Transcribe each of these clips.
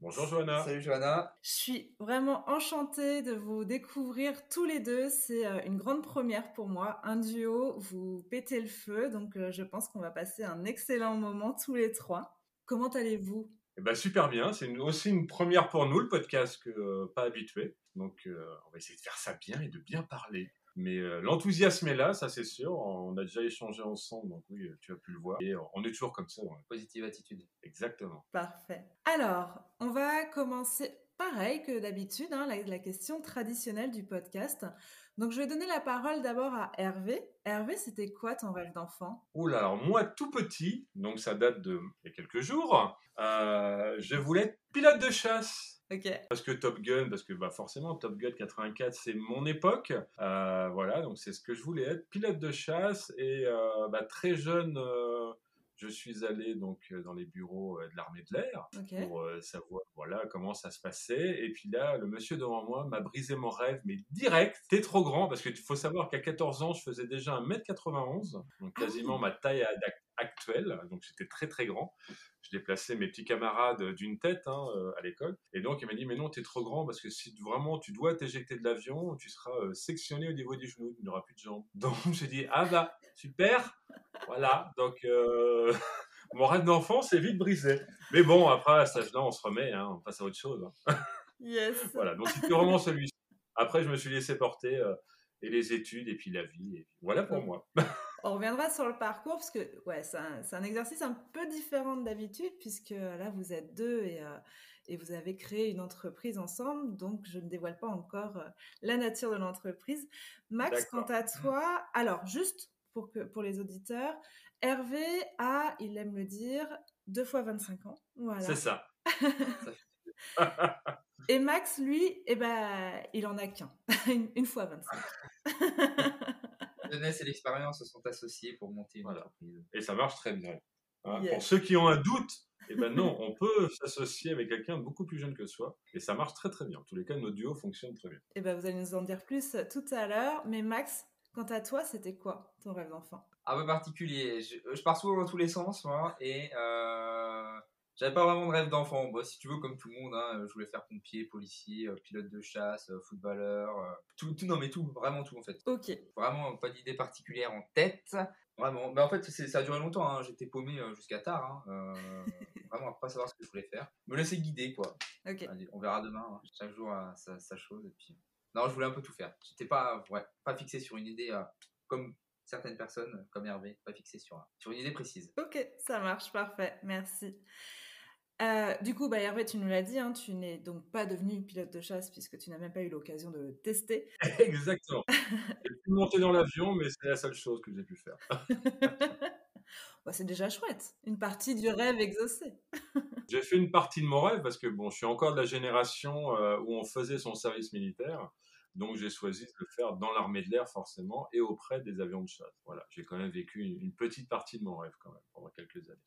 Bonjour Johanna. Salut Johanna. Je suis vraiment enchantée de vous découvrir tous les deux. C'est euh, une grande première pour moi. Un duo, vous pétez le feu. Donc euh, je pense qu'on va passer un excellent moment tous les trois. Comment allez-vous? Eh ben, super bien, c'est aussi une première pour nous le podcast que euh, pas habitué. Donc on va essayer de faire ça bien et de bien parler. Mais euh, l'enthousiasme est là, ça c'est sûr. On a déjà échangé ensemble, donc oui, tu as pu le voir. Et on est toujours comme ça. Positive attitude. Exactement. Parfait. Alors, on va commencer pareil que d'habitude, hein, la, question traditionnelle du podcast. Donc, je vais donner la parole d'abord à Hervé. Hervé, c'était quoi ton rêve d'enfant? Oula, alors moi, tout petit, donc ça date de il y a quelques jours, euh, je voulais être pilote de chasse. Parce que Top Gun, parce que bah forcément Top Gun 84 c'est mon époque, euh, voilà donc c'est ce que je voulais être, pilote de chasse et euh, bah, très jeune euh, je suis allé donc dans les bureaux de l'armée de l'air pour savoir voilà comment ça se passait. Et puis là le monsieur devant moi m'a brisé mon rêve mais direct, t'es trop grand parce qu'il faut savoir qu'à 14 ans je faisais déjà 1m91 donc ah. quasiment ma taille actuelle donc j'étais très très grand je déplaçais mes petits camarades d'une tête hein, euh, à l'école. Et donc, il m'a dit, mais non, tu es trop grand parce que si vraiment tu dois t'éjecter de l'avion, tu seras euh, sectionné au niveau des genoux, tu n'auras plus de jambes. Donc, j'ai dit, ah bah, super, voilà. Donc, euh, mon rêve d'enfant, c'est vite brisé. Mais bon, après, à cet âge-là, on se remet, hein, on passe à autre chose. Hein. Yes. voilà, donc c'était vraiment celui-ci. Après, je me suis laissé porter et les études et puis la vie. Et voilà pour moi. On reviendra sur le parcours parce que ouais, c'est un, exercice un peu différent d'habitude puisque là vous êtes deux et, euh, et, vous avez créé une entreprise ensemble. Donc je ne dévoile pas encore euh, la nature de l'entreprise. Max, quant à toi, alors juste pour, que, pour les auditeurs, Hervé a, il aime le dire, deux fois 25 ans. Voilà. C'est ça. et Max, lui, eh ben, il en a qu'un, une, fois 25. jeunesse et l'expérience se sont associés pour monter une entreprise. Et ça marche très bien. Hein, pour ceux qui ont un doute, eh ben non, on peut s'associer avec quelqu'un beaucoup plus jeune que soi et ça marche très très bien. En tous les cas, nos duos fonctionnent très bien. Et eh ben vous allez nous en dire plus tout à l'heure. Mais Max, quant à toi, c'était quoi ton rêve d'enfant? Un peu particulier. Je, pars souvent dans tous les sens, moi, et euh, j'avais pas vraiment de rêve d'enfant. Bon, si tu veux, comme tout le monde, hein, je voulais faire pompier, policier, euh, pilote de chasse, euh, footballeur, euh, tout, tout, non mais tout, vraiment tout en fait. Ok. Vraiment pas d'idée particulière en tête. Vraiment. Mais en fait, ça a duré longtemps. Hein. J'étais paumé jusqu'à tard. Hein. vraiment, après savoir ce que je voulais faire. Me laisser guider, quoi. Ok. on verra demain. Hein. Chaque jour sa, sa, chose. Et puis... Non, je voulais un peu tout faire. J'étais pas, ouais, pas fixé sur une idée comme certaines personnes, comme Hervé, pas fixé sur, sur une idée précise. Ok, ça marche, parfait. Merci. Euh, du coup, bah, Hervé, tu nous l'as dit, hein, tu n'es donc pas devenu pilote de chasse puisque tu n'as même pas eu l'occasion de le tester. Exactement. J'ai pu monter dans l'avion, mais c'est la seule chose que j'ai pu faire. bah, c'est déjà chouette. Une partie du rêve exaucé. j'ai fait une partie de mon rêve parce que bon, je suis encore de la génération euh, où on faisait son service militaire. Donc j'ai choisi de le faire dans l'armée de l'air forcément et auprès des avions de chasse. Voilà, j'ai quand même vécu une, petite partie de mon rêve quand même pendant quelques années.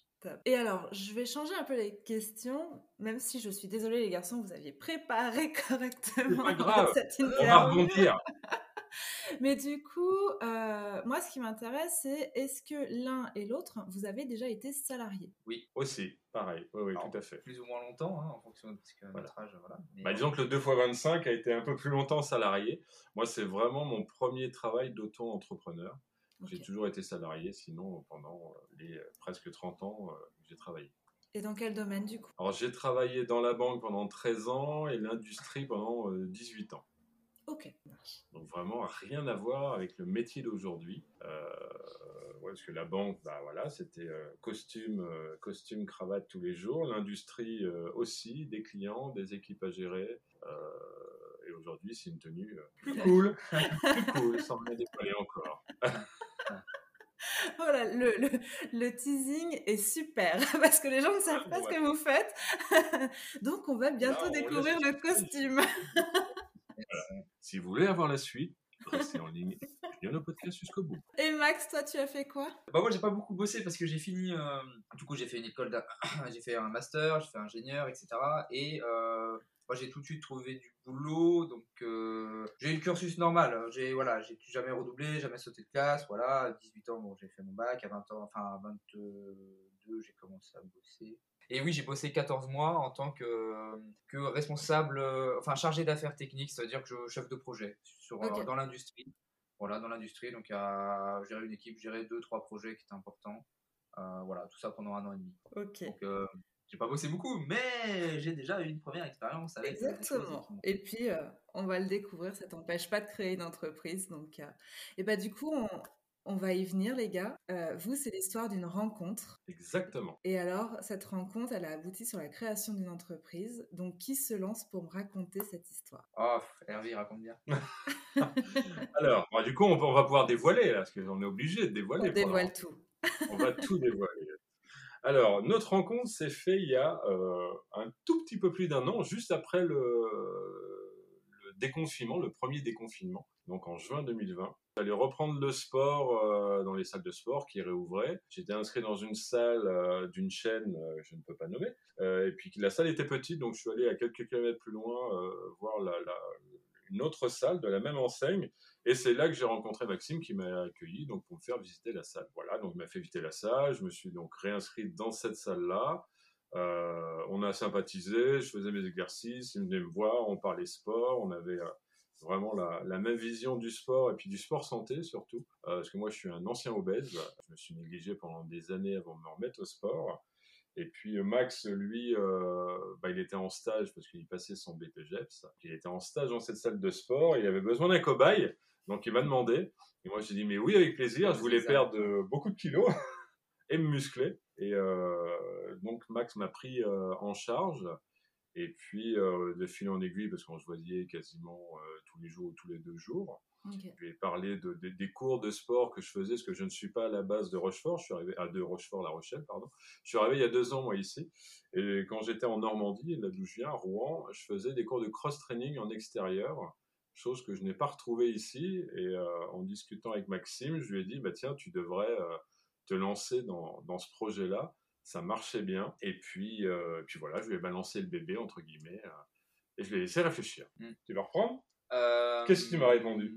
Et alors, je vais changer un peu les questions, même si je suis désolée les garçons, vous aviez préparé correctement pas grave. cette On va rebondir. Mais du coup, euh, moi, ce qui m'intéresse, c'est est-ce que l'un et l'autre, vous avez déjà été salariés? Oui, aussi, pareil. Oui, oui, tout à fait. Plus ou moins longtemps, hein, en fonction de votre âge. Voilà. Bah, disons que le 2 x 25 a été un peu plus longtemps salarié. Moi, c'est vraiment mon premier travail d'auto-entrepreneur. J'ai toujours été salarié, sinon, pendant les presque 30 ans, euh, j'ai travaillé. Et dans quel domaine du coup? Alors j'ai travaillé dans la banque pendant 13 ans et l'industrie pendant 18 euh, ans. Ok. Donc vraiment rien à voir avec le métier d'aujourd'hui. Euh, parce que la banque, bah voilà, c'était euh, costume, euh, costume, cravate tous les jours. L'industrie aussi, des clients, des équipes à gérer. Et aujourd'hui, c'est une tenue plus cool, plus cool, sans rien dévoiler encore. Voilà, le, le, le, teasing est super parce que les gens ne savent pas ce que vous faites. Donc, on va bientôt découvrir le costume. Si vous voulez avoir la suite, restez en ligne et le podcast jusqu'au bout. Et Max, toi, tu as fait quoi? Bah moi, j'ai pas beaucoup bossé parce que j'ai fini. Euh, du coup, j'ai fait une école, j'ai fait un master, j'ai fait ingénieur, etc. Et euh, moi, j'ai tout de suite trouvé du boulot, donc euh, j'ai eu le cursus normal. J'ai voilà, j'ai jamais redoublé, jamais sauté de classe. Voilà, à 18 ans, bon, j'ai fait mon bac. À 20 ans, enfin à 22, j'ai commencé à bosser. Et oui, j'ai bossé 14 mois en tant que, que responsable, euh, enfin chargé d'affaires techniques, c'est-à-dire que je chef de projet sur, euh, dans l'industrie. Voilà, dans l'industrie, donc à gérer une équipe, gérer deux, trois projets qui étaient importants. Euh, voilà, tout ça pendant un an et demi. Ok. Donc, j'ai pas bossé beaucoup, mais j'ai déjà eu une première expérience avec. Exactement. Et puis, on va le découvrir, ça t'empêche pas de créer une entreprise. Donc, et bah, du coup, on, on va y venir, les gars. Euh, vous, c'est l'histoire d'une rencontre. Exactement. Et alors, cette rencontre, elle a abouti sur la création d'une entreprise. Donc, qui se lance pour me raconter cette histoire? Oh, Hervé, raconte bien. alors, bah, du coup, on, va pouvoir dévoiler, là, parce qu'on est obligé de dévoiler. On dévoile tout. on va tout dévoiler. Alors, notre rencontre s'est faite il y a euh, un tout petit peu plus d'un an, juste après le, déconfinement, le premier déconfinement, donc en juin 2020. J'allais reprendre le sport euh, dans les salles de sport qui réouvraient. J'étais inscrit dans une salle euh, d'une chaîne, euh, je ne peux pas nommer, et puis la salle était petite, donc je suis allé à quelques kilomètres plus loin voir une autre salle de la même enseigne, et c'est là que j'ai rencontré Maxime qui m'a accueilli donc pour me faire visiter la salle. Voilà, donc il m'a fait visiter la salle, je me suis donc réinscrit dans cette salle-là. on a sympathisé, je faisais mes exercices, il venait me voir, on parlait sport, on avait vraiment la, même vision du sport et puis du sport santé surtout. Euh, parce que moi, je suis un ancien obèse. Je me suis négligé pendant des années avant de me remettre au sport. Et puis euh, Max, lui, euh, bah, il était en stage parce qu'il passait son BPGEPS. Il était en stage dans cette salle de sport. Il avait besoin d'un cobaye. Donc il m'a demandé. Et moi, j'ai dit, mais oui, avec plaisir. Je voulais perdre beaucoup de kilos et me muscler. Et donc Max m'a pris en charge. Et puis, euh, de fil en aiguille, parce qu'on se voyait quasiment euh, tous les jours ou tous les deux jours, je lui ai parlé de, des cours de sport que je faisais, parce que je ne suis pas à la base de Rochefort, je suis arrivé à de Rochefort-La Rochelle, pardon. Je suis arrivé il y a deux ans, moi, ici. Et quand j'étais en Normandie, là d'où je viens, à Rouen, je faisais des cours de cross-training en extérieur, chose que je n'ai pas retrouvée ici. Et euh, en discutant avec Maxime, je lui ai dit, bah, tiens, tu devrais te lancer dans, dans ce projet-là ça marchait bien. Et puis, euh, puis voilà, je lui ai balancé le bébé, entre guillemets, euh, et je l'ai laissé réfléchir. Hmm. Tu vas reprendre? Euh, Qu'est-ce que tu m'as répondu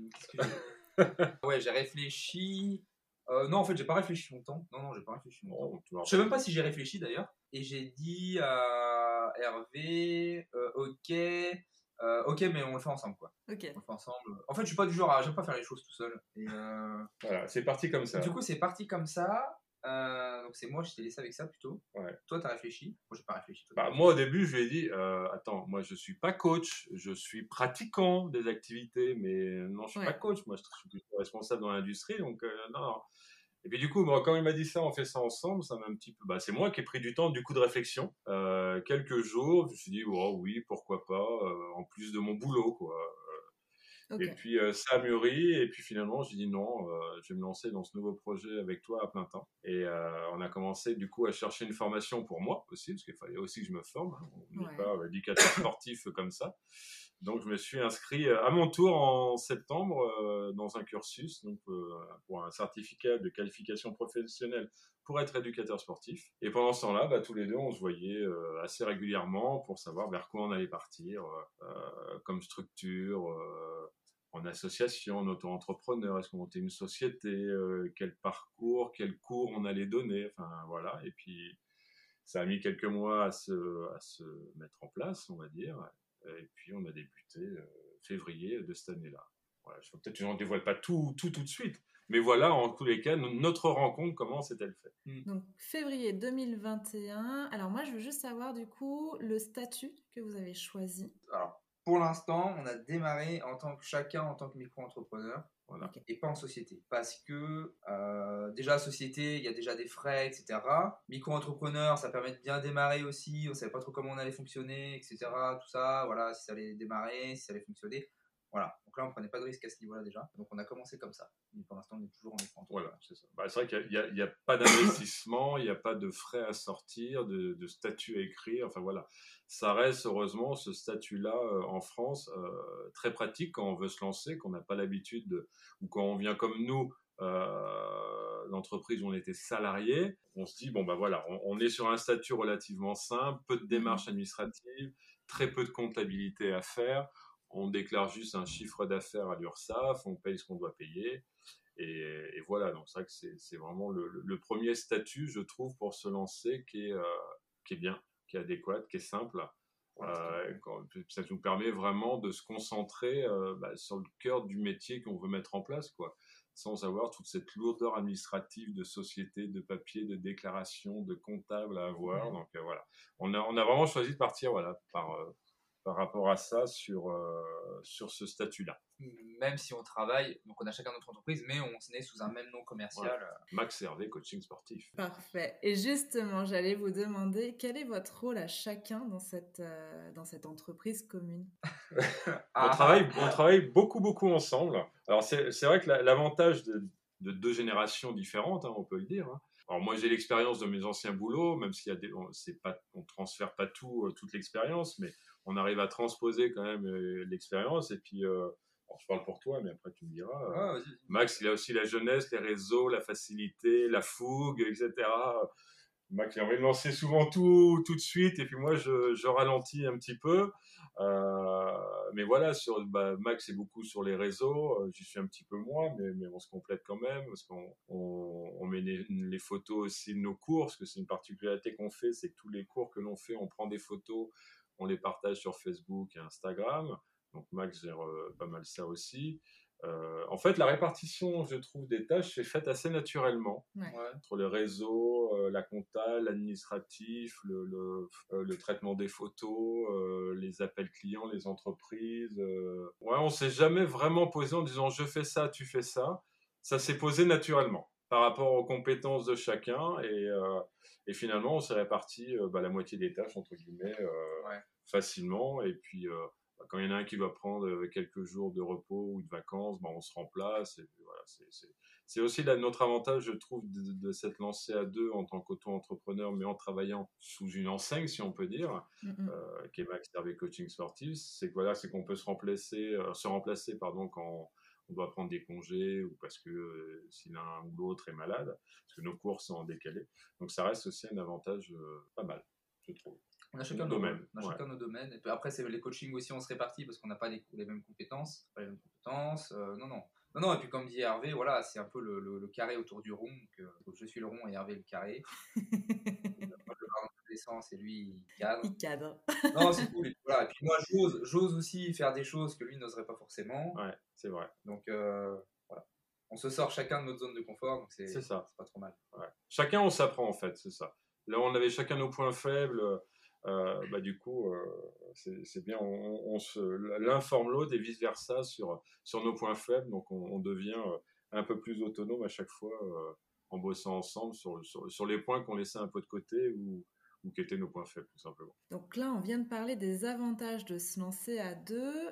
Ouais, j'ai réfléchi. non, en fait, j'ai pas réfléchi longtemps. Non, non, j'ai pas réfléchi longtemps. je sais même pas si j'ai réfléchi d'ailleurs. Et j'ai dit à Hervé, ok, ok, mais on le fait ensemble, quoi. Ok. On le fait ensemble. En fait, je suis pas du genre à, j'aime pas faire les choses tout seul. Et Voilà, c'est parti comme ça. Du coup, c'est parti comme ça. Euh, donc c'est moi, je t'ai laissé avec ça plutôt. Ouais. Toi, t'as réfléchi? Moi, j'ai pas réfléchi. Bah, moi, au début, je lui ai dit, euh, attends, moi, je suis pas coach, je suis pratiquant des activités, mais non, je suis pas coach. Moi, je suis responsable dans l'industrie, donc euh, non, Et puis du coup, bon, quand il m'a dit ça, on fait ça ensemble, ça m'a un petit peu. Bah, c'est moi qui ai pris du temps, du coup de réflexion. quelques jours, je me suis dit, oh, oui, pourquoi pas, en plus de mon boulot, quoi. Et puis euh, ça a mûri, et puis finalement j'ai dit non, euh, je vais me lancer dans ce nouveau projet avec toi à plein temps. Et euh, on a commencé du coup à chercher une formation pour moi aussi, parce qu'il fallait aussi que je me forme. Hein. On n'est pas éducateur sportif comme ça. Donc je me suis inscrit à mon tour en septembre dans un cursus donc, pour un certificat de qualification professionnelle pour être éducateur sportif. Et pendant ce temps-là, bah, tous les deux, on se voyait assez régulièrement pour savoir vers quoi on allait partir comme structure en association, en auto-entrepreneur, est-ce qu'on montait une société, euh, quel parcours, quel cours on allait donner, enfin voilà. Et puis ça a mis quelques mois à se, à se mettre en place, on va dire. Et puis on a débuté euh, février de cette année-là. Voilà, peut-être que je n'en dévoile pas tout, tout tout de suite, mais voilà, en tous les cas, notre rencontre, comment s'est-elle faite? Hmm. Donc, février 2021. Alors, moi, je veux juste savoir, du coup, le statut que vous avez choisi. Alors, Pour l'instant, on a démarré en tant que chacun en tant que micro-entrepreneur. Voilà. Et pas en société. Parce que euh, déjà, société, il y a déjà des frais, etc. Micro-entrepreneur, ça permet de bien démarrer aussi. On ne savait pas trop comment on allait fonctionner, etc. Tout ça, voilà, si ça allait démarrer, si ça allait fonctionner. Voilà. Donc là, on prenait pas de risque à ce niveau-là déjà. Donc on a commencé comme ça. Mais pour l'instant, on est toujours en micro Voilà, c'est ça. Bah, c'est vrai qu'il n'y a, pas d'investissement, il n'y a pas de frais à sortir, de, de, statut à écrire. Enfin voilà, ça reste heureusement ce statut-là euh, en France euh, très pratique quand on veut se lancer, qu'on n'a pas l'habitude de, ou quand on vient comme nous. Euh, l'entreprise où on était salarié, on se dit bon ben voilà, on, on, est sur un statut relativement simple, peu de démarches administratives, très peu de comptabilité à faire on déclare juste un chiffre d'affaires à l'URSSAF, on paye ce qu'on doit payer. Et, voilà, donc c'est vrai que c'est vraiment le, premier statut, je trouve, pour se lancer qui est, euh, qui est bien, qui est adéquat, qui est simple. Euh, ça nous permet vraiment de se concentrer euh, bah, sur le cœur du métier qu'on veut mettre en place, quoi, sans avoir toute cette lourdeur administrative de société, de papier, de déclaration, de comptable à avoir. Donc voilà, on a, on a vraiment choisi de partir voilà, par, par rapport à ça sur, euh, sur ce statut-là. Même si on travaille, donc on a chacun notre entreprise, mais on se naît sous un même nom commercial. Max Hervé, coaching sportif. Parfait. Et justement, j'allais vous demander quel est votre rôle à chacun dans cette, euh, dans cette entreprise commune? On, travaille, on travaille beaucoup, beaucoup ensemble. Alors, c'est vrai que l'avantage de, de, deux générations différentes, hein, on peut le dire, hein, alors moi j'ai l'expérience de mes anciens boulots, même s'il y a des, on, pas, on transfère pas tout, euh, toute l'expérience, mais on arrive à transposer quand même euh, l'expérience. Et puis, euh, je parle pour toi, mais après tu me diras. Ah, Max, il a aussi la jeunesse, les réseaux, la facilité, la fougue, etc. Max, il a envie de lancer souvent tout, tout de suite, et puis moi, je, je ralentis un petit peu. Euh, mais voilà, sur, bah, Max est beaucoup sur les réseaux, euh, j'y suis un petit peu moins, mais, mais, on se complète quand même, parce qu'on on, met les, les, photos aussi de nos cours, parce que c'est une particularité qu'on fait, c'est que tous les cours que l'on fait, on prend des photos, on les partage sur Facebook et Instagram. Donc Max gère euh, pas mal ça aussi. Euh, en fait, la répartition, je trouve, des tâches est faite assez naturellement entre les réseaux, euh, la compta, l'administratif, le, le, traitement des photos, les appels clients, les entreprises. Ouais, on s'est jamais vraiment posé en disant je fais ça, tu fais ça. Ça s'est posé naturellement par rapport aux compétences de chacun et, et finalement on s'est réparti bah, la moitié des tâches entre guillemets facilement. Et puis, euh, quand il y en a un qui va prendre euh, quelques jours de repos ou de vacances, bah, on se remplace. Et voilà, c'est aussi notre avantage, je trouve, de, s'être lancé à deux en tant qu'auto-entrepreneur, mais en travaillant sous une enseigne, si on peut dire, euh, qui est Max Hervé Coaching Sportif. C'est que voilà, c'est qu'on peut se remplacer, se remplacer pardon, quand on doit prendre des congés ou parce que si l'un ou l'autre est malade, parce que nos cours sont en décalé. Donc ça reste aussi un avantage pas mal, je trouve. On a chacun, nos, domaines. On a chacun nos domaines. Et puis après, c'est les coachings aussi, on se répartit parce qu'on n'a pas les, mêmes compétences. Pas les mêmes compétences. Euh, non, non. Non, non, et puis comme dit Hervé, voilà, c'est un peu le, le, carré autour du rond. Donc, euh, je suis le rond et Hervé le carré. moi, je l'essence et lui, il cadre. Il cadre. non, c'est cool. Et, voilà. et puis moi, j'ose aussi faire des choses que lui n'oserait pas forcément. Ouais, c'est vrai. Donc, euh, voilà. On se sort chacun de notre zone de confort, donc c'est ça. pas trop mal. Ouais. Chacun, on s'apprend en fait, c'est ça. Là, on avait chacun nos points faibles. Euh, bah, du coup, euh, c'est bien, on, se l'informe l'autre et vice-versa sur, sur nos points faibles. Donc, on, devient euh, un peu plus autonome à chaque fois en bossant ensemble sur, sur, les points qu'on laissait un peu de côté ou, ou qui étaient nos points faibles, tout simplement. Donc là, on vient de parler des avantages de se lancer à deux.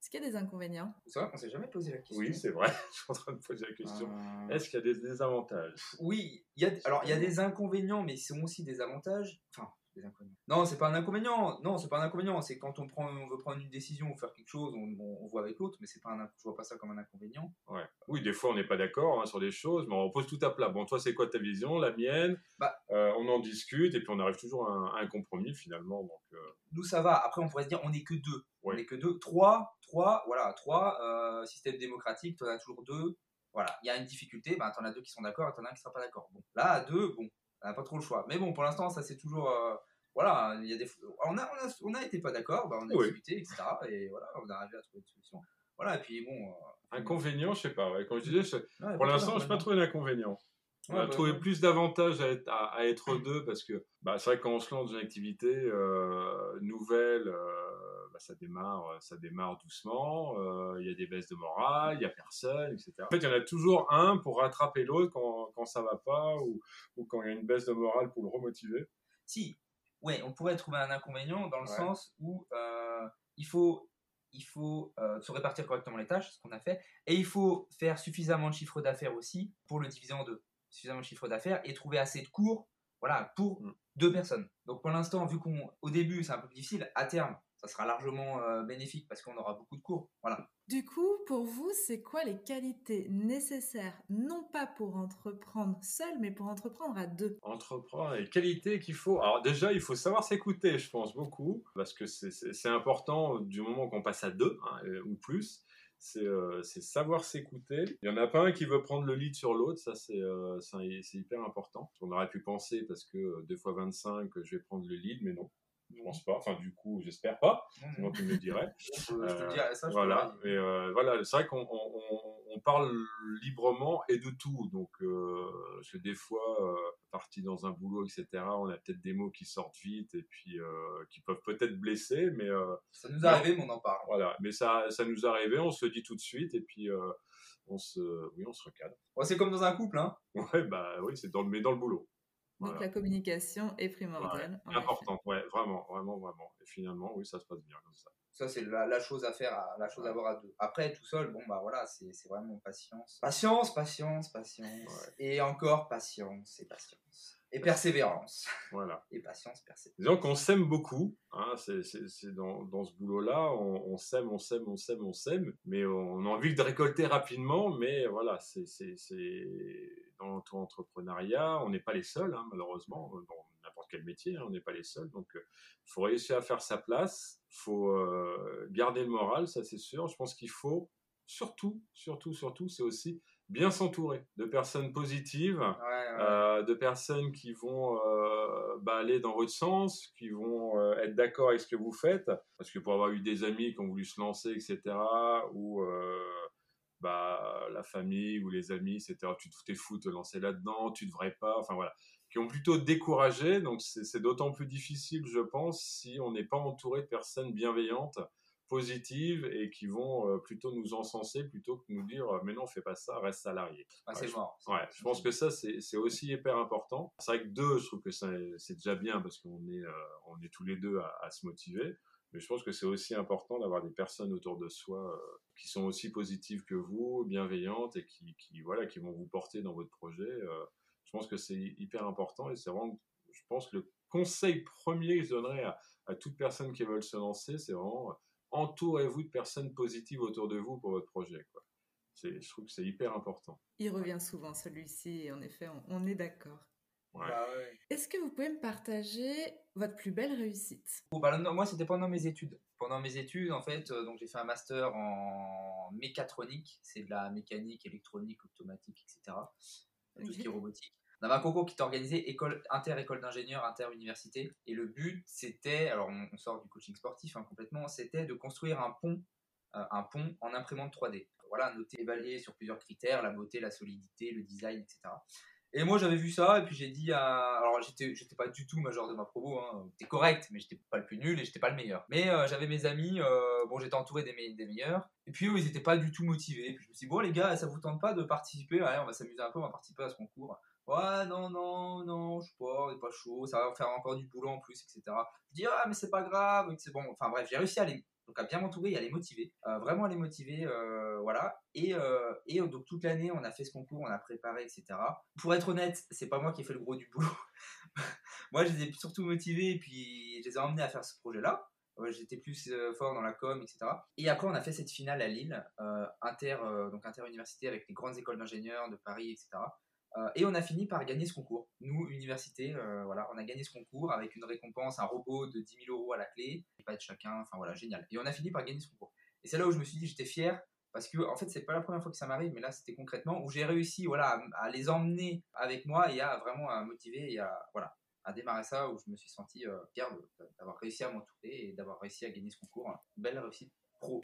Est-ce qu'il y a des inconvénients? C'est vrai qu'on s'est jamais posé la question. Oui, c'est vrai. Je suis en train de poser la question. Est-ce qu'il y a des désavantages? Oui, il y a, alors il y a des inconvénients, mais ils sont aussi des avantages. Enfin, non, c'est pas un inconvénient. Non, c'est pas un inconvénient. C'est quand on prend, on veut prendre une décision ou faire quelque chose, on, voit avec l'autre, mais c'est pas un, je vois pas ça comme un inconvénient. Ouais. Oui, des fois on n'est pas d'accord hein, sur des choses, mais on pose tout à plat. Bon, toi, c'est quoi ta vision, la mienne? Bah, euh, On en discute et puis on arrive toujours à un, compromis finalement. Donc, euh. Nous, ça va. Après, on pourrait se dire, on n'est que deux. On n'est que deux. Trois, trois, voilà, trois. Euh, système démocratique, tu en as toujours deux. Voilà, il y a une difficulté, ben, tu en as deux qui sont d'accord et tu en as un qui ne sera pas d'accord. Bon, là, à deux, bon, on n'a pas trop le choix. Mais bon, pour l'instant, ça c'est toujours. Euh, voilà, il y a des, on a, on a, été pas d'accord, bah, on a discuté, etc. Et voilà, on est arrivé à trouver une solution. Voilà, et puis bon. Euh, inconvénient, je sais pas. Quand je disais, pour l'instant, je n'ai pas trouvé d'inconvénient. On a trouvé plus d'avantages à être, à, être deux parce que bah, c'est vrai que quand on se lance dans une activité euh, nouvelle, bah, ça démarre, ça démarre doucement. Il y a des baisses de morale, il y a personne, etc. En fait, il y en a toujours un pour rattraper l'autre quand, quand ça va pas ou, ou quand il y a une baisse de morale pour le remotiver. Si, ouais, on pourrait trouver un inconvénient dans le sens où il faut il faut se répartir correctement les tâches, ce qu'on a fait, et il faut faire suffisamment de chiffre d'affaires aussi pour le diviser en deux. Suffisamment de chiffre d'affaires et trouver assez de cours voilà, pour mm. deux personnes. Donc pour l'instant, vu qu'au début c'est un peu difficile, à terme, ça sera largement euh, bénéfique parce qu'on aura beaucoup de cours. Voilà. Du coup, pour vous, c'est quoi les qualités nécessaires, non pas pour entreprendre seul, mais pour entreprendre à deux? Entreprendre, les qualités qu'il faut. Alors déjà, il faut savoir s'écouter, je pense beaucoup, parce que c'est important du moment qu'on passe à deux hein, ou plus. Euh, c'est savoir s'écouter. Il n'y en a pas un qui veut prendre le lead sur l'autre, ça c'est euh, hyper important. On aurait pu penser, parce que euh, deux fois 25, je vais prendre le lead, mais non. Je pense pas. Enfin, du coup, j'espère pas. Sinon, tu me le dirais. je te dirais ça. voilà. Mais voilà, c'est vrai qu'on on parle librement et de tout. Donc, euh, que des fois, euh, parti dans un boulot, etc., on a peut-être des mots qui sortent vite et puis euh, qui peuvent peut-être blesser, mais euh, ça nous est arrivé, mais on en parle. Voilà, mais ça, ça nous est arrivé, on se le dit tout de suite et puis on se, oui, on se recadre. c'est comme dans un couple, hein. Ouais, bah oui, c'est dans le, mais dans le boulot. Donc la communication est primordiale. Ouais, importante, ouais, vraiment, vraiment, vraiment. Et finalement, oui, ça se passe bien comme ça. Ça, c'est la, chose à faire, la chose à avoir à deux. Après, tout seul, bon, bah voilà, c'est vraiment patience. Patience, patience, patience. Et encore patience et patience. Et persévérance. Voilà. Et patience, persévérance. Disons qu'on s'aime beaucoup. Hein, c'est dans, dans, ce boulot-là. On s'aime, on s'aime, on s'aime, on s'aime. Mais on a envie de récolter rapidement. Mais voilà, c'est dans l'auto-entrepreneuriat. On n'est pas les seuls, hein, malheureusement. Dans n'importe quel métier, hein, on n'est pas les seuls. Donc, il faut réussir à faire sa place faut euh, garder le moral, ça c'est sûr. Je pense qu'il faut surtout, surtout, surtout, c'est aussi bien s'entourer de personnes positives, euh, de personnes qui vont euh, bah, aller dans votre sens, qui vont être d'accord avec ce que vous faites. Parce que pour avoir eu des amis qui ont voulu se lancer, etc., ou bah, la famille ou les amis, etc., tu te fou de te lancer là-dedans, tu devrais pas, enfin voilà qui ont plutôt découragé. Donc c'est d'autant plus difficile, je pense, si on n'est pas entouré de personnes bienveillantes, positives et qui vont euh, plutôt nous encenser plutôt que nous dire mais non fais pas ça reste salarié ah, c'est mort ouais, je pense que ça c'est aussi hyper important c'est vrai que deux je trouve que c'est déjà bien parce qu'on est euh, on est tous les deux à, se motiver mais je pense que c'est aussi important d'avoir des personnes autour de soi qui sont aussi positives que vous bienveillantes et qui, voilà qui vont vous porter dans votre projet je pense que c'est hyper important et c'est vraiment, je pense le conseil premier que je donnerais à, toute personne qui veut se lancer, c'est vraiment entourez-vous de personnes positives autour de vous pour votre projet. Je trouve que c'est hyper important. Il revient souvent celui-ci en effet, on, est d'accord. Bah Est-ce que vous pouvez me partager votre plus belle réussite? Oh, bah, Moi, c'était pendant mes études. Pendant mes études, en fait, euh, donc j'ai fait un master en mécatronique, c'est de la mécanique, électronique, automatique, etc. Tout ce qui est robotique. On avait un concours qui était organisé école, inter-école d'ingénieurs, inter-université. Et le but, c'était, alors on, sort du coaching sportif hein, complètement, c'était de construire un pont, euh, un pont en imprimante 3D. Voilà, noter, évaluer sur plusieurs critères, la beauté, la solidité, le design, etc. Et moi, j'avais vu ça, et puis j'ai dit à. Alors, j'étais, j'étais pas du tout major de ma promo, hein. J'étais correct, mais j'étais pas le plus nul et j'étais pas le meilleur. Mais euh, j'avais mes amis, euh, bon, j'étais entouré des, meilleurs. Et puis eux, ils étaient pas du tout motivés. Puis je me suis dit, bon, les gars, ça vous tente pas de participer? Allez, on va s'amuser un peu, on va participer à ce concours. Ouais, non, non, non, je sais pas, on est pas chaud, ça va faire encore du boulot en plus, etc. Je dis, ah, mais c'est pas grave, c'est bon. Enfin bref, j'ai réussi à les, donc à bien m'entourer et à les motiver, euh, vraiment à les motiver, euh, voilà. Et, euh, donc toute l'année, on a fait ce concours, on a préparé, etc. Pour être honnête, c'est pas moi qui ai fait le gros du boulot. moi, je les ai surtout motivés et puis je les ai emmenés à faire ce projet-là. J'étais plus fort dans la com, etc. Et après, on a fait cette finale à Lille, inter, donc inter-université avec les grandes écoles d'ingénieurs de Paris, etc. Euh, et on a fini par gagner ce concours. Nous, université, euh, voilà, on a gagné ce concours avec une récompense, un robot de 10 000 euros à la clé, pas de chacun, enfin voilà, génial. Et on a fini par gagner ce concours. Et c'est là où je me suis dit, j'étais fier, parce que en fait, c'est pas la première fois que ça m'arrive, mais là, c'était concrètement où j'ai réussi, voilà, à, les emmener avec moi et à vraiment à motiver et à, voilà, à démarrer ça, où je me suis senti euh, fier d'avoir réussi à m'entourer et d'avoir réussi à gagner ce concours. Belle réussite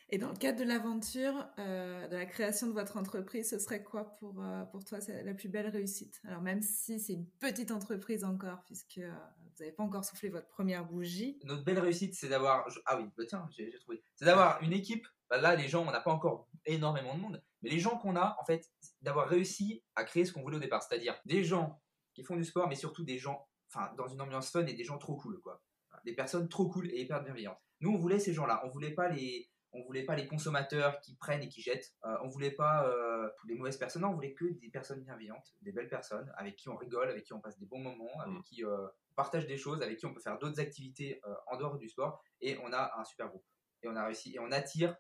et dans le cadre de l'aventure, euh, de la création de votre entreprise, ce serait quoi pour, euh, pour toi la plus belle réussite? Alors même si c'est une petite entreprise encore, puisque euh, n'avez pas encore soufflé votre première bougie. Notre belle réussite, c'est d'avoir. Ah oui, bah tiens, j'ai trouvé. C'est d'avoir une équipe. Bah là, les gens, on n'a pas encore énormément de monde, mais les gens qu'on a, en fait, d'avoir réussi à créer ce qu'on voulait au départ, c'est-à-dire des gens qui font du sport, mais surtout des gens, enfin, dans une ambiance fun et des gens trop cool, quoi. Des personnes trop cool et hyper bienveillantes. Nous, on voulait ces gens-là. On voulait pas les, on voulait pas les consommateurs qui prennent et qui jettent. Euh, on voulait pas euh, les mauvaises personnes. on voulait que des personnes bienveillantes, des belles personnes avec qui on rigole, avec qui on passe des bons moments, avec mm. qui euh, on partage des choses, avec qui on peut faire d'autres activités en dehors du sport. Et on a un super groupe. Et on a réussi. Et on attire.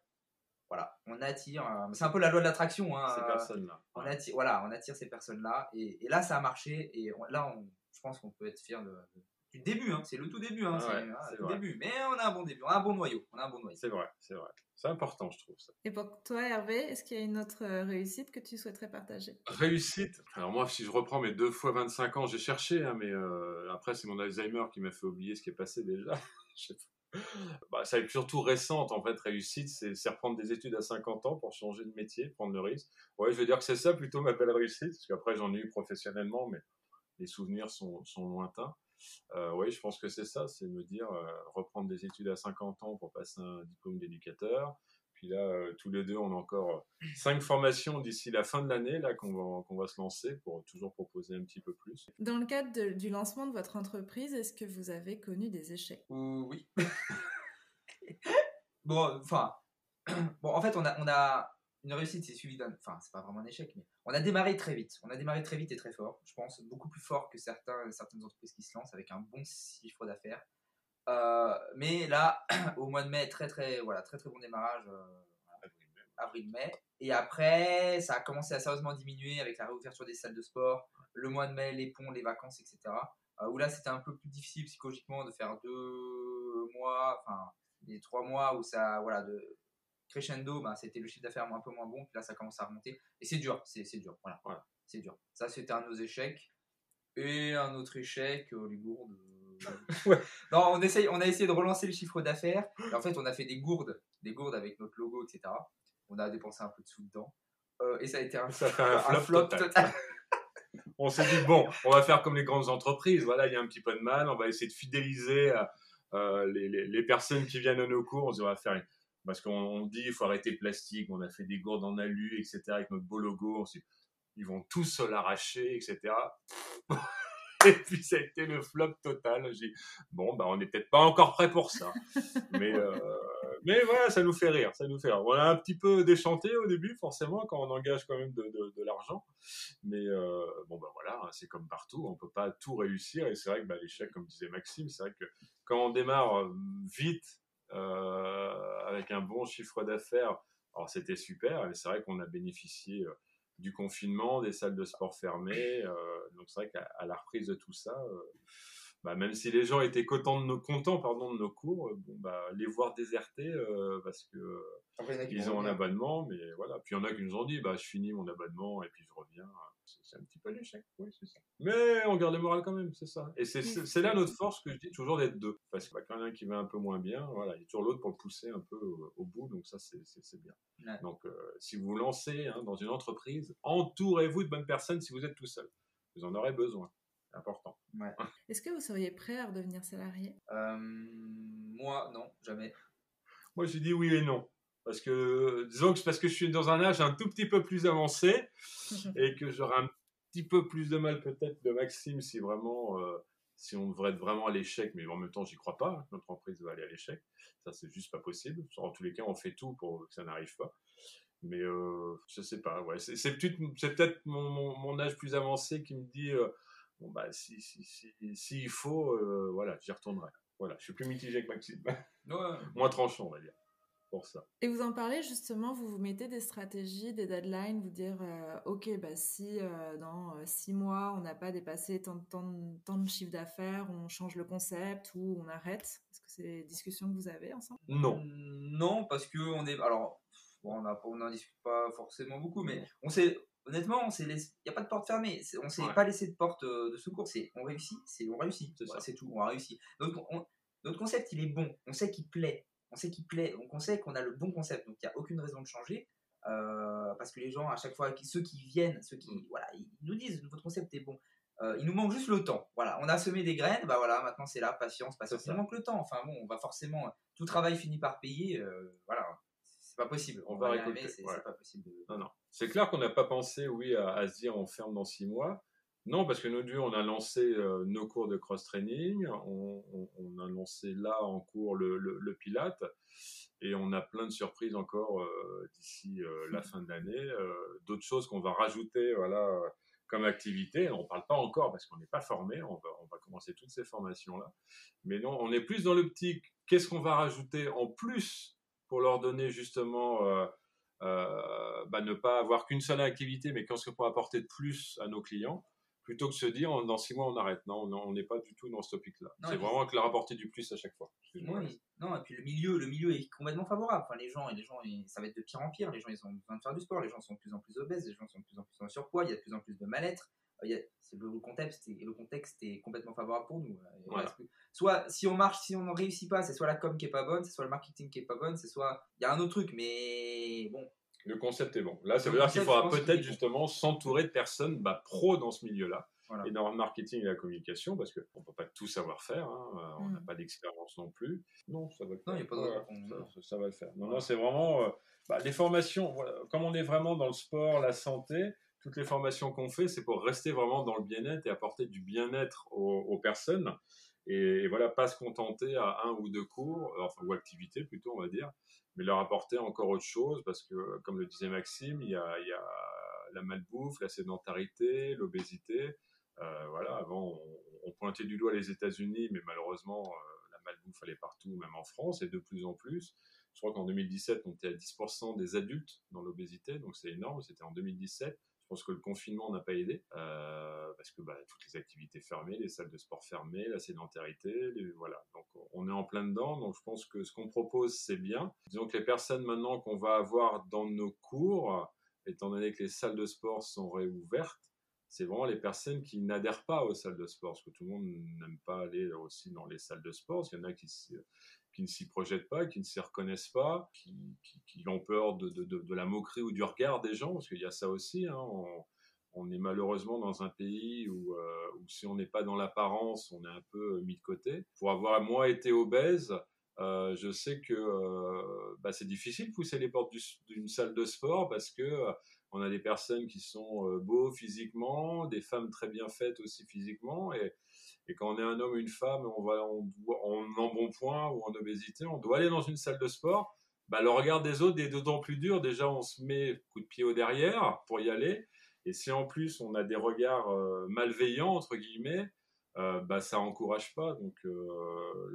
Voilà, on attire. c'est un peu la loi de l'attraction. Hein, ces personnes-là. On attire, voilà, on attire ces personnes-là. Et, là, ça a marché. Et là, on, je pense qu'on peut être fier de du début, hein, c'est le tout début, hein, c'est le début. Mais on a un bon début, on a un bon noyau, on a un bon noyau. C'est vrai, c'est vrai. C'est important, je trouve ça. Et pour toi, Hervé, est-ce qu'il y a une autre euh, réussite que tu souhaiterais partager? Réussite? Alors moi, si je reprends mes deux fois 25 ans, j'ai cherché, hein, mais euh, après, c'est mon Alzheimer qui m'a fait oublier ce qui est passé déjà. bah, ça est surtout récente, en fait, réussite, c'est reprendre des études à 50 ans pour changer de métier, prendre le risque. Ouais, je vais dire que c'est ça plutôt ma belle réussite, parce qu'après, j'en ai eu professionnellement, mais les souvenirs sont, sont lointains. Euh, oui, je pense que c'est ça, c'est me dire euh, reprendre des études à 50 ans pour passer un diplôme d'éducateur. Puis là, euh, tous les deux, on a encore cinq formations d'ici la fin de l'année là qu'on va, qu'on va se lancer pour toujours proposer un petit peu plus. Dans le cadre du lancement de votre entreprise, est-ce que vous avez connu des échecs? Oui. bon, enfin, bon, en fait, on a, on a, une réussite, c'est suivi d'un. Enfin, c'est pas vraiment un échec, mais on a démarré très vite. On a démarré très vite et très fort. Je pense beaucoup plus fort que certains, certaines entreprises qui se lancent avec un bon chiffre d'affaires. Euh, mais là, au mois de mai, très très voilà, très très bon démarrage. Euh, avril-mai. Et après, ça a commencé à sérieusement diminuer avec la réouverture des salles de sport, le mois de mai, les ponts, les vacances, etc. Euh, où là, c'était un peu plus difficile psychologiquement de faire deux mois, enfin, des trois mois où ça, voilà, de, crescendo, bah, c'était le chiffre d'affaires un peu moins bon, puis là ça commence à remonter. Et c'est dur, c'est dur, voilà, voilà c'est dur. Ça c'était un de nos échecs. Et un autre échec, euh, les gourdes. Euh, non, on, essaye, on a essayé de relancer le chiffre d'affaires. En fait, on a fait des gourdes, des gourdes avec notre logo, etc. On a dépensé un peu de sous dedans. Euh, et ça a été un, ça fait un, flop, total. on s'est dit, bon, on va faire comme les grandes entreprises. Voilà, il y a un petit peu de mal. On va essayer de fidéliser les, les, les, personnes qui viennent à nos cours. On va faire parce qu'on dit il faut arrêter le plastique, on a fait des gourdes en alu, etc. avec notre beau logo, ils vont tous l'arracher, etc. Et puis ça a été le flop total. J'ai bon, bah on n'est peut-être pas encore prêt pour ça, mais euh, mais voilà, ça nous fait rire, ça nous fait rire. On a un petit peu déchanté au début, forcément, quand on engage quand même de, de, l'argent, mais euh, bon bah voilà, hein, c'est comme partout, on peut pas tout réussir et c'est vrai que bah, l'échec, comme disait Maxime, c'est vrai que quand on démarre euh, vite avec un bon chiffre d'affaires. Alors c'était super, et c'est vrai qu'on a bénéficié euh, du confinement, des salles de sport fermées. Euh, donc c'est vrai qu'à la reprise de tout ça, bah, même si les gens étaient contents de nos, contents, pardon, de nos cours, bon, bah, les voir déserter parce que ils ont un abonnement, mais voilà. Puis il y en a qui nous ont dit, bah, je finis mon abonnement et puis je reviens c'est un petit peu l'échec, oui, c'est ça. Mais on garde le moral quand même, c'est ça. Et c'est là notre force que je dis toujours d'être deux. Parce que quand il y en a un qui va un peu moins bien, voilà, il y a toujours l'autre pour le pousser un peu au, bout, donc ça, c'est bien. Donc, euh, si vous vous lancez hein, dans une entreprise, entourez-vous de bonnes personnes si vous êtes tout seul. Vous en aurez besoin. C'est important. Est-ce que vous seriez prêt à redevenir salarié? Euh, Moi, non, jamais. Moi, j'ai dit oui et non. Parce que, disons que c'est parce que je suis dans un âge un tout petit peu plus avancé et que j'aurai un petit peu plus de mal peut-être de Maxime si vraiment, euh, si on devrait être vraiment à l'échec, mais en même temps, j'y crois pas, hein, notre entreprise va aller à l'échec. Ça, c'est juste pas possible. En tous les cas, on fait tout pour que ça n'arrive pas. Mais euh, je sais pas, ouais. C'est peut-être mon, mon, âge plus avancé qui me dit, euh, bon, bah, si, si, si, si il faut, euh, voilà, j'y retournerai. Voilà, je suis plus mitigé que Maxime. Moins tranchant, on va dire. Et vous en parlez justement, vous vous mettez des stratégies, des deadlines, vous dire, euh, ok, bah, si euh, dans euh, six mois on n'a pas dépassé tant, tant, de chiffre d'affaires, on change le concept ou on arrête? Est-ce que c'est des discussions que vous avez ensemble? Non. Non, parce que on est, alors, bon, on n'en discute pas forcément beaucoup, mais on sait, honnêtement, il n'y a pas de porte fermée, on s'est pas laissé de porte de secours, c'est on réussit, c'est on réussit, c'est tout, on a réussi. Donc, notre concept, il est bon, on sait qu'il plaît on sait qu'il plaît, donc on sait qu'on a le bon concept, donc il n'y a aucune raison de changer. Euh, parce que les gens, à chaque fois, ceux qui viennent, ceux qui, voilà, ils nous disent votre concept est bon. Euh, il nous manque juste le temps. Voilà, on a semé des graines, bah voilà, maintenant c'est là, patience, patience. Il manque le temps. Enfin bon, on va forcément, tout travail finit par payer. Euh, voilà, c'est pas possible. On, va récolter. C'est pas possible. Non, non. C'est clair qu'on n'a pas pensé, oui, à, se dire on ferme dans six mois. Non, parce que nous on a lancé euh, nos cours de cross-training, on, a lancé là en cours le, le, Pilate, et on a plein de surprises encore d'ici la fin de l'année, d'autres choses qu'on va rajouter, voilà, comme activité. On ne parle pas encore parce qu'on n'est pas formé, on va, commencer toutes ces formations-là. Mais non, on est plus dans l'optique, qu'est-ce qu'on va rajouter en plus pour leur donner justement, euh, euh, bah, ne pas avoir qu'une seule activité, mais qu'est-ce qu'on peut apporter de plus à nos clients plutôt que de se dire dans six mois on arrête. Non, on n'est pas du tout dans ce topic-là. C'est vraiment que leur apporter du plus à chaque fois. Oui. Non, et puis le milieu, le milieu est complètement favorable. Enfin, les gens, et les gens, ça va être de pire en pire. Les gens, ils ont besoin de faire du sport. Les gens sont de plus en plus obèses. Les gens sont de plus en plus en surpoids. Il y a de plus en plus de mal-être. Euh, a, le, contexte et le contexte est complètement favorable pour nous. Soit si on marche, si on n'en réussit pas, c'est soit la com qui est pas bonne, c'est soit le marketing qui est pas bonne, c'est soit il y a un autre truc, mais bon. Le concept est bon. Là, ça veut dire qu'il faudra peut-être justement s'entourer de personnes bah, pro dans ce milieu-là et dans le marketing et la communication, parce qu'on ne peut pas tout savoir faire, hein, euh, on n'a mm. pas d'expérience non plus. Non, ça va le faire. Non, il a pas de ça, va le faire. Non, non, c'est vraiment. Euh, bah, les formations, comme on est vraiment dans le sport, la santé, toutes les formations qu'on fait, c'est pour rester vraiment dans le bien-être et apporter du bien-être aux, personnes. Et, voilà, pas se contenter à un ou deux cours, enfin, ou activités plutôt, on va dire, mais leur apporter encore autre chose, parce que, comme le disait Maxime, il y a, la malbouffe, la sédentarité, l'obésité. Euh, voilà, avant, on, pointait du doigt les États-Unis, mais malheureusement, euh, la malbouffe, elle partout, même en France, et de plus en plus. Je crois qu'en 2017, on était à 10% des adultes dans l'obésité, donc c'est énorme, c'était en 2017. Je pense que le confinement n'a pas aidé, euh, parce que bah, toutes les activités fermées, les salles de sport fermées, la sédentarité, voilà. Donc on est en plein dedans, donc je pense que ce qu'on propose, c'est bien. Disons que les personnes maintenant qu'on va avoir dans nos cours, étant donné que les salles de sport sont réouvertes, c'est vraiment les personnes qui n'adhèrent pas aux salles de sport, parce que tout le monde n'aime pas aller aussi dans les salles de sport. Il y en a qui, qui ne s'y projettent pas, qui ne s'y reconnaissent pas, qui, qui, ont peur de, la moquerie ou du regard des gens, parce qu'il y a ça aussi. Hein. On, est malheureusement dans un pays où, euh, où si on n'est pas dans l'apparence, on est un peu mis de côté. Pour avoir moi été obèse, euh, je sais que euh, bah, c'est difficile de pousser les portes d'une salle de sport parce que on a des personnes qui sont euh, beaux physiquement, des femmes très bien faites aussi physiquement. Et, quand on est un homme ou une femme, on va en, en embonpoint ou en obésité, on doit aller dans une salle de sport. Bah, le regard des autres est d'autant plus dur. Déjà, on se met coup de pied au derrière pour y aller. Et si en plus on a des regards euh, malveillants, entre guillemets, euh, bah, ça encourage pas. Donc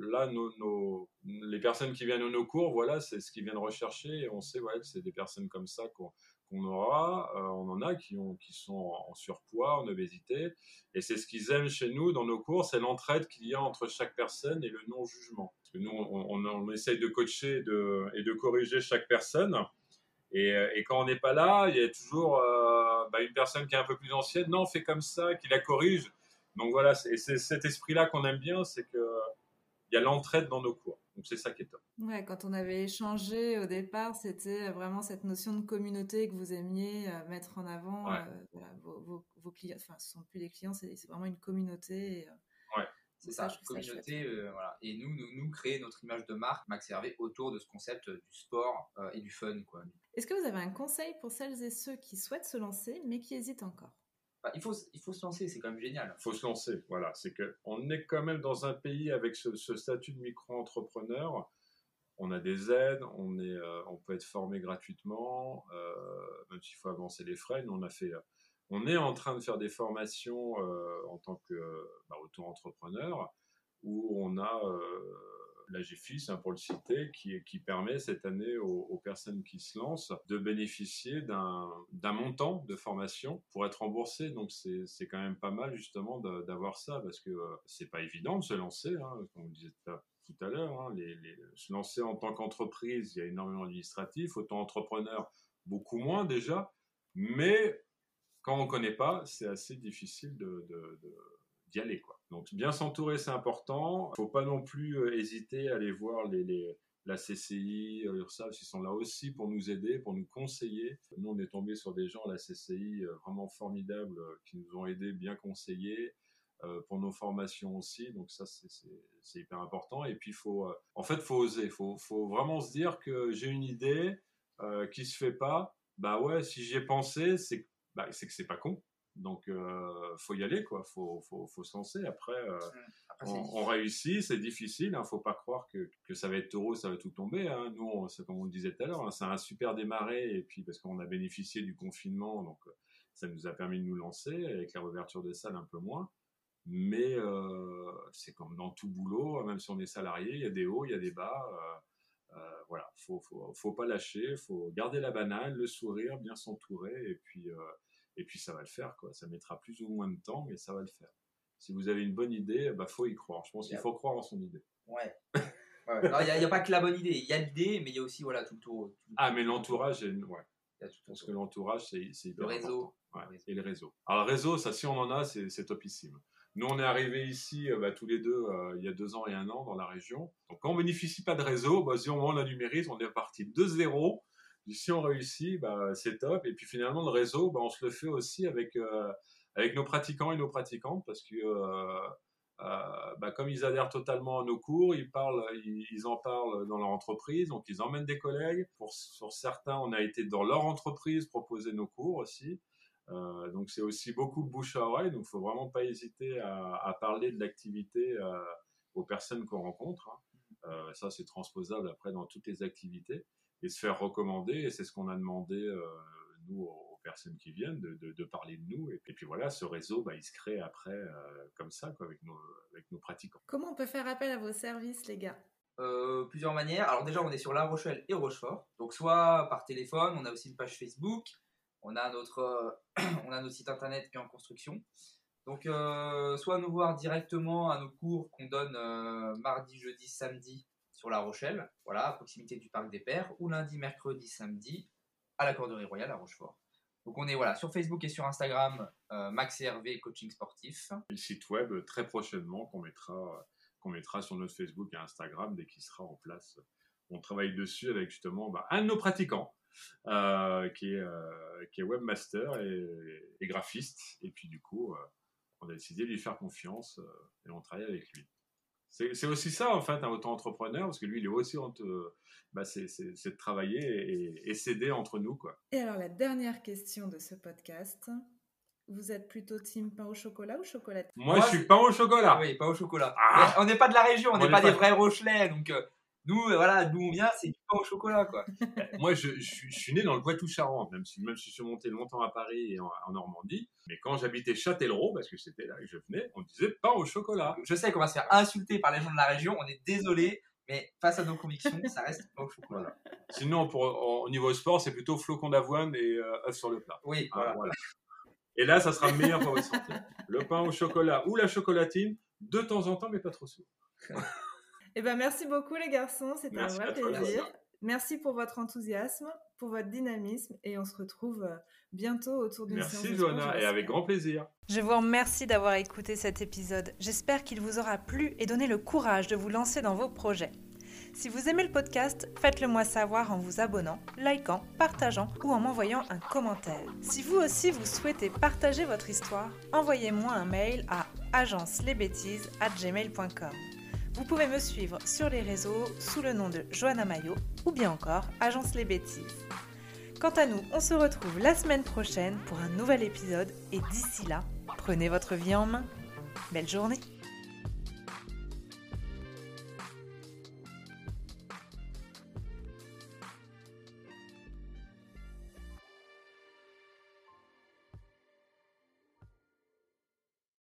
là, nos, les personnes qui viennent à nos cours, voilà, c'est ce qu'ils viennent rechercher. Et on sait ouais, que c'est des personnes comme ça qu'on qu'on aura, euh, on en a qui, ont, qui sont en, surpoids, en obésité, et c'est ce qu'ils aiment chez nous dans nos cours, c'est l'entraide qu'il y a entre chaque personne et le non-jugement. Nous, on, essaye de coacher et de corriger chaque personne, et, et quand on n'est pas là, il y a toujours euh, bah, une personne qui est un peu plus ancienne, non, fait comme ça, qui la corrige. Donc voilà, et c'est cet esprit-là qu'on aime bien, c'est qu'il y a l'entraide dans nos cours. Donc c'est ça qui est top. Ouais, quand on avait échangé au départ, c'était vraiment cette notion de communauté que vous aimiez euh, mettre en avant. Euh, vos, vos, clients, enfin, ce sont plus des clients, c'est vraiment une communauté. Euh, ouais. C'est ça, communauté, voilà. Et nous, nous, nous, créer notre image de marque, Max Hervé, autour de ce concept du sport et du fun. Est-ce que vous avez un conseil pour celles et ceux qui souhaitent se lancer, mais qui hésitent encore? Il, faut, il faut se lancer, c'est quand même génial. Il faut se lancer, voilà. C'est qu'on est quand même dans un pays avec ce, statut de micro-entrepreneur. On a des aides, on, est, euh, on peut être formé gratuitement, euh, même s'il faut avancer les frais. on, a fait, on est en train de faire des formations euh, en tant que bah, auto-entrepreneur où on a la GFIS, hein, pour le citer, qui, permet cette année aux, personnes qui se lancent de bénéficier d'un montant de formation pour être remboursé. Donc c'est quand même pas mal justement d'avoir ça parce que euh, c'est pas évident de se lancer, hein, comme on disait tout à l'heure. Hein, se lancer en tant qu'entreprise, il y a énormément d'administratifs, autant entrepreneur, beaucoup moins déjà, mais quand on ne connaît pas, c'est assez difficile de, Donc bien s'entourer, c'est important. Il ne faut pas non plus hésiter à aller voir la CCI, URSAF, ils sont là aussi pour nous aider, pour nous conseiller. Nous, on est tombé sur des gens à la CCI vraiment formidables qui nous ont aidés, bien conseillés. Euh, pour nos formations aussi. Donc ça, c'est hyper important. Et puis, faut, euh, en fait, faut oser. Faut, faut, vraiment se dire que j'ai une idée euh, qui se fait pas. Bah ouais, si j'y ai pensé, c'est bah, que c'est pas con. Donc, euh, faut y aller, quoi. Faut, faut, faut se lancer. Après, mmh. on, réussit, c'est difficile. Hein. Faut pas croire que, que, ça va être heureux, ça va tout tomber. Hein. Nous, c'est comme on le disait tout à l'heure, hein, c'est un super démarré. Et puis, parce qu'on a bénéficié du confinement, donc ça nous a permis de nous lancer. Avec la réouverture des salles, un peu moins. Mais euh, c'est comme dans tout boulot, même si on est salarié, il y a des hauts, il y a des bas. Euh, euh, voilà, faut, faut, faut, pas lâcher, faut garder la banane, le sourire, bien s'entourer, et puis, et puis ça va le faire. Quoi. Ça mettra plus ou moins de temps, mais ça va le faire. Si vous avez une bonne idée, bah faut y croire. Je pense qu'il faut croire en son idée. Ouais. Il n'y a, pas que la bonne idée. Il y a l'idée, mais il y a aussi voilà, tout le tour. ah, mais l'entourage, ouais. Pense que l'entourage, c'est hyper le réseau. Important. Ouais. Et le réseau. Alors, le réseau, ça, si on en a, c'est topissime. Nous, on est arrivés ici euh, bah, tous les deux euh, il y a deux ans et un an dans la région. Donc, quand on bénéficie pas de réseau, bah, si on a numérise, on est parti de zéro. Si on réussit, bah, c'est top. Et puis finalement, le réseau, bah, on se le fait aussi avec, euh, avec nos pratiquants et nos pratiquantes parce que bah, comme ils adhèrent totalement à nos cours, ils, en parlent dans leur entreprise, donc ils emmènent des collègues. Pour, sur certains, on a été dans leur entreprise proposer nos cours aussi. Euh, donc c'est aussi beaucoup de bouche à oreille, donc il faut vraiment pas hésiter à, parler de l'activité euh, aux personnes qu'on rencontre. Hein. Euh, ça c'est transposable après dans toutes les activités et se faire recommander. Et c'est ce qu'on a demandé nous aux personnes qui viennent de, parler de nous. Et, puis voilà, ce réseau, bah, il se crée après comme ça quoi, avec, nos, avec nos pratiquants. Comment on peut faire appel à vos services, les gars? Plusieurs manières. Alors déjà, on est sur La Rochelle et Rochefort. Donc soit par téléphone, on a aussi une page Facebook. On a notre, euh, on a notre site internet qui est en construction. Donc, euh, soit nous voir directement à nos cours qu'on donne euh, mardi, jeudi, samedi sur La Rochelle, voilà, à proximité du Parc des Pères, ou lundi, mercredi, samedi à la Corderie Royale à Rochefort. Donc on est voilà sur Facebook et sur Instagram, Max et Hervé Coaching Sportif. Le site web très prochainement qu'on mettra, mettra sur notre Facebook et Instagram dès qu'il sera en place. On travaille dessus avec justement bah, un de nos pratiquants, euh, qui, est, euh, webmaster et, graphiste. Et puis du coup, euh, on a décidé de lui faire confiance et on travaille avec lui. C'est aussi ça, en fait, un auto-entrepreneur, parce que lui, il est aussi bah, c'est de travailler et, et s'aider entre nous. Quoi. Et alors, la dernière question de ce podcast. Vous êtes plutôt team pain au chocolat ou chocolat Moi, je suis pain au chocolat. Oui, pain au chocolat. Ah on n'est pas de la région, on n'est pas, des vrais Rochelais, donc nous, euh, voilà, d'où on vient, c'est du pain au chocolat, quoi. Moi, je, suis né dans le Poitou-Charentes, même si, même si je suis monté longtemps à Paris et en, Normandie. Mais quand j'habitais Châtellerault, parce que c'était là que je venais, on disait pain au chocolat. Je sais qu'on va se faire insulter par les gens de la région, on est désolé, mais face à nos convictions, ça reste pain au chocolat. Sinon, pour, au niveau sport, c'est plutôt flocon d'avoine et euh, œufs sur le plat. Oui, ah, voilà. Et là, ça sera meilleur pour votre santé. Le pain au chocolat ou la chocolatine, de temps en temps, mais pas trop souvent. Eh ben, merci beaucoup les garçons, c'était un vrai plaisir. Merci pour votre enthousiasme, pour votre dynamisme et on se retrouve euh, bientôt autour d'une Merci Johanna et avec grand plaisir. Je vous remercie d'avoir écouté cet épisode. J'espère qu'il vous aura plu et donné le courage de vous lancer dans vos projets. Si vous aimez le podcast, faites-le moi savoir en vous abonnant, likant, partageant ou en m'envoyant un commentaire. Si vous aussi vous souhaitez partager votre histoire, envoyez-moi un mail à agencelesbêtises@gmail.com. Vous pouvez me suivre sur les réseaux sous le nom de Johanna Mayo ou bien encore Agence Les Bêtises. Quant à nous, on se retrouve la semaine prochaine pour un nouvel épisode et d'ici là, prenez votre vie en main. Belle journée